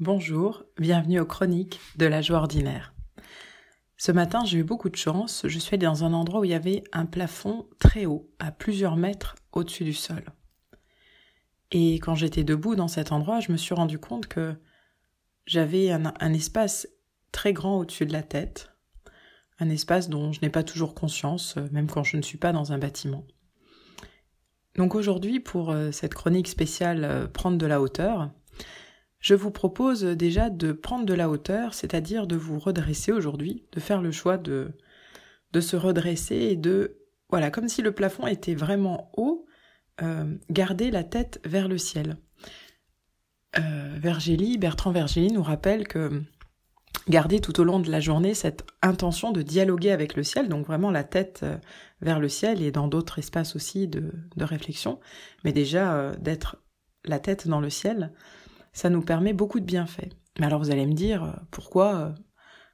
Bonjour, bienvenue aux chroniques de la joie ordinaire. Ce matin, j'ai eu beaucoup de chance. Je suis allée dans un endroit où il y avait un plafond très haut, à plusieurs mètres au-dessus du sol. Et quand j'étais debout dans cet endroit, je me suis rendu compte que j'avais un, un espace très grand au-dessus de la tête, un espace dont je n'ai pas toujours conscience, même quand je ne suis pas dans un bâtiment. Donc aujourd'hui, pour euh, cette chronique spéciale euh, Prendre de la hauteur, je vous propose déjà de prendre de la hauteur, c'est-à-dire de vous redresser aujourd'hui, de faire le choix de, de se redresser et de, voilà, comme si le plafond était vraiment haut, euh, garder la tête vers le ciel. Euh, Bertrand Vergélie nous rappelle que garder tout au long de la journée cette intention de dialoguer avec le ciel, donc vraiment la tête euh, vers le ciel et dans d'autres espaces aussi de, de réflexion, mais déjà euh, d'être la tête dans le ciel, ça nous permet beaucoup de bienfaits. Mais alors vous allez me dire, euh, pourquoi, euh,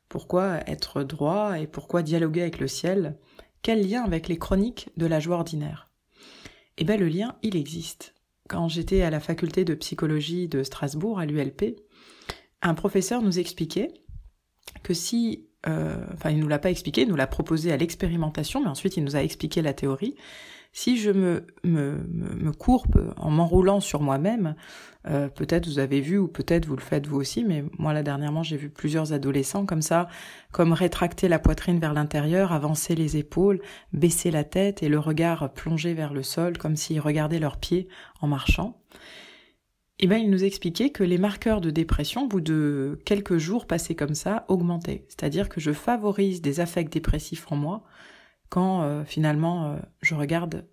pourquoi être droit et pourquoi dialoguer avec le ciel? Quel lien avec les chroniques de la joie ordinaire? Eh bien le lien, il existe. Quand j'étais à la faculté de psychologie de Strasbourg, à l'ULP, un professeur nous expliquait que si, euh, enfin il nous l'a pas expliqué, il nous l'a proposé à l'expérimentation, mais ensuite il nous a expliqué la théorie, si je me, me, courbe en m'enroulant sur moi-même, euh, peut-être vous avez vu ou peut-être vous le faites vous aussi, mais moi là dernièrement j'ai vu plusieurs adolescents comme ça, comme rétracter la poitrine vers l'intérieur, avancer les épaules, baisser la tête et le regard plongé vers le sol comme s'ils regardaient leurs pieds en marchant. Eh bien, il nous expliquait que les marqueurs de dépression, au bout de quelques jours passés comme ça, augmentaient. C'est-à-dire que je favorise des affects dépressifs en moi quand euh, finalement euh, je regarde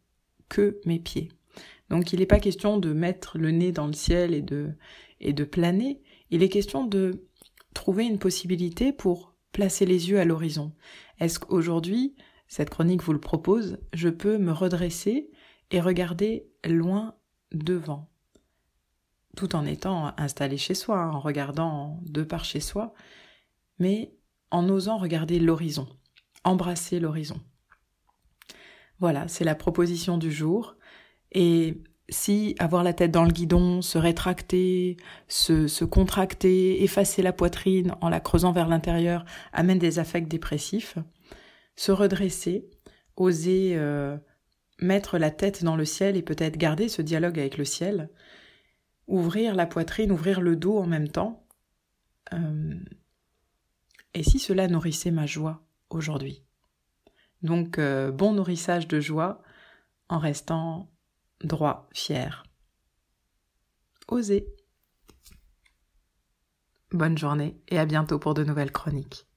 que mes pieds. Donc il n'est pas question de mettre le nez dans le ciel et de, et de planer, il est question de trouver une possibilité pour placer les yeux à l'horizon. Est-ce qu'aujourd'hui, cette chronique vous le propose, je peux me redresser et regarder loin devant, tout en étant installé chez soi, en regardant de par chez soi, mais en osant regarder l'horizon, embrasser l'horizon. Voilà, c'est la proposition du jour. Et si avoir la tête dans le guidon, se rétracter, se, contracter, effacer la poitrine en la creusant vers l'intérieur amène des affects dépressifs, se redresser, oser euh, mettre la tête dans le ciel et peut-être garder ce dialogue avec le ciel, ouvrir la poitrine, ouvrir le dos en même temps. Euh, et si cela nourrissait ma joie aujourd'hui? Donc euh, bon nourrissage de joie en restant droit, fier. Osez. Bonne journée et à bientôt pour de nouvelles chroniques.